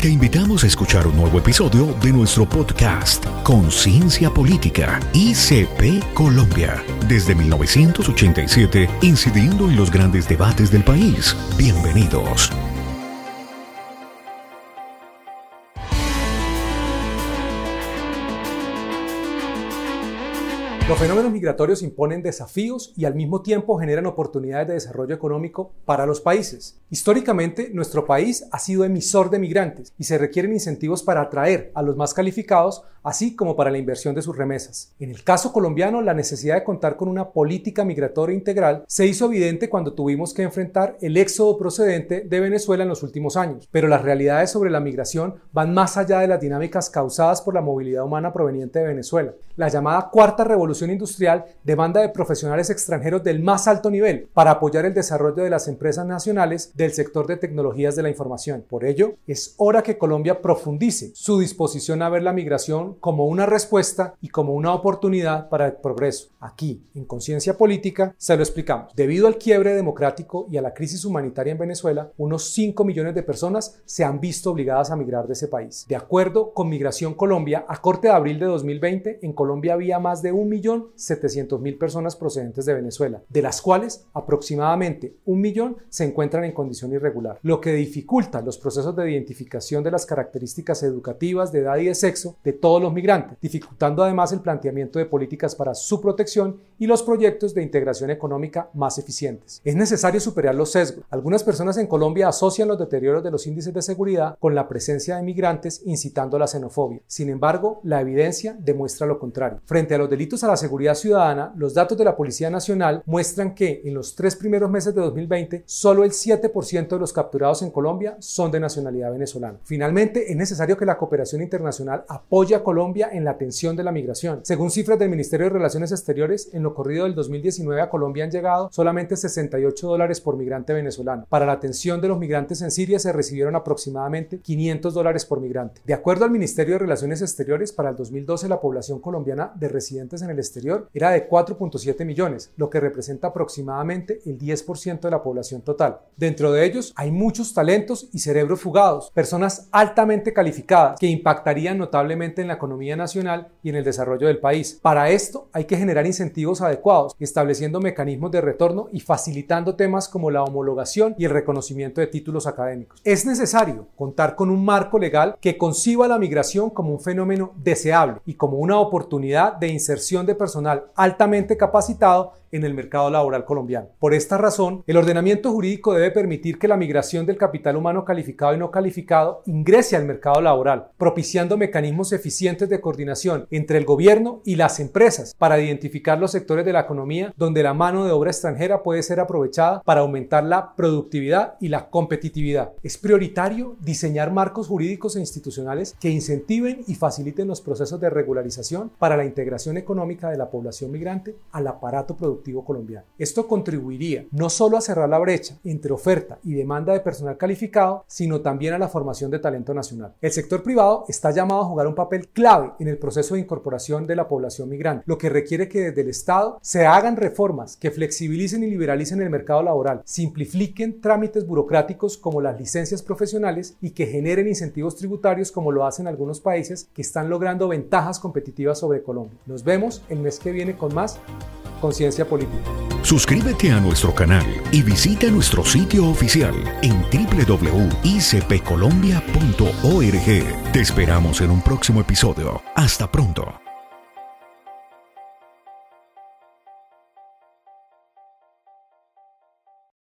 Te invitamos a escuchar un nuevo episodio de nuestro podcast Conciencia Política ICP Colombia. Desde 1987, incidiendo en los grandes debates del país. Bienvenidos. Los fenómenos migratorios imponen desafíos y al mismo tiempo generan oportunidades de desarrollo económico para los países. Históricamente, nuestro país ha sido emisor de migrantes y se requieren incentivos para atraer a los más calificados, así como para la inversión de sus remesas. En el caso colombiano, la necesidad de contar con una política migratoria integral se hizo evidente cuando tuvimos que enfrentar el éxodo procedente de Venezuela en los últimos años. Pero las realidades sobre la migración van más allá de las dinámicas causadas por la movilidad humana proveniente de Venezuela. La llamada cuarta revolución industrial demanda de profesionales extranjeros del más alto nivel para apoyar el desarrollo de las empresas nacionales del sector de tecnologías de la información. Por ello, es hora que Colombia profundice su disposición a ver la migración como una respuesta y como una oportunidad para el progreso. Aquí, en Conciencia Política, se lo explicamos. Debido al quiebre democrático y a la crisis humanitaria en Venezuela, unos 5 millones de personas se han visto obligadas a migrar de ese país. De acuerdo con Migración Colombia, a corte de abril de 2020, en Colombia había más de un millón 1.700.000 personas procedentes de Venezuela, de las cuales aproximadamente un millón se encuentran en condición irregular, lo que dificulta los procesos de identificación de las características educativas, de edad y de sexo de todos los migrantes, dificultando además el planteamiento de políticas para su protección y los proyectos de integración económica más eficientes. Es necesario superar los sesgos. Algunas personas en Colombia asocian los deterioros de los índices de seguridad con la presencia de migrantes incitando a la xenofobia. Sin embargo, la evidencia demuestra lo contrario. Frente a los delitos a la seguridad ciudadana, los datos de la Policía Nacional muestran que en los tres primeros meses de 2020, solo el 7% de los capturados en Colombia son de nacionalidad venezolana. Finalmente, es necesario que la cooperación internacional apoye a Colombia en la atención de la migración. Según cifras del Ministerio de Relaciones Exteriores, en lo corrido del 2019 a Colombia han llegado solamente 68 dólares por migrante venezolano. Para la atención de los migrantes en Siria se recibieron aproximadamente 500 dólares por migrante. De acuerdo al Ministerio de Relaciones Exteriores, para el 2012 la población colombiana de residentes en el exterior era de 4.7 millones, lo que representa aproximadamente el 10% de la población total. Dentro de ellos hay muchos talentos y cerebros fugados, personas altamente calificadas que impactarían notablemente en la economía nacional y en el desarrollo del país. Para esto hay que generar incentivos adecuados, estableciendo mecanismos de retorno y facilitando temas como la homologación y el reconocimiento de títulos académicos. Es necesario contar con un marco legal que conciba la migración como un fenómeno deseable y como una oportunidad de inserción de personal altamente capacitado en el mercado laboral colombiano. Por esta razón, el ordenamiento jurídico debe permitir que la migración del capital humano calificado y no calificado ingrese al mercado laboral, propiciando mecanismos eficientes de coordinación entre el gobierno y las empresas para identificar los sectores de la economía donde la mano de obra extranjera puede ser aprovechada para aumentar la productividad y la competitividad. Es prioritario diseñar marcos jurídicos e institucionales que incentiven y faciliten los procesos de regularización para la integración económica de la población migrante al aparato colombiano. Esto contribuiría no solo a cerrar la brecha entre oferta y demanda de personal calificado, sino también a la formación de talento nacional. El sector privado está llamado a jugar un papel clave en el proceso de incorporación de la población migrante, lo que requiere que desde el Estado se hagan reformas que flexibilicen y liberalicen el mercado laboral, simplifiquen trámites burocráticos como las licencias profesionales y que generen incentivos tributarios como lo hacen algunos países que están logrando ventajas competitivas sobre Colombia. Nos vemos el mes que viene con más conciencia política. Suscríbete a nuestro canal y visita nuestro sitio oficial en www.icpcolombia.org. Te esperamos en un próximo episodio. Hasta pronto.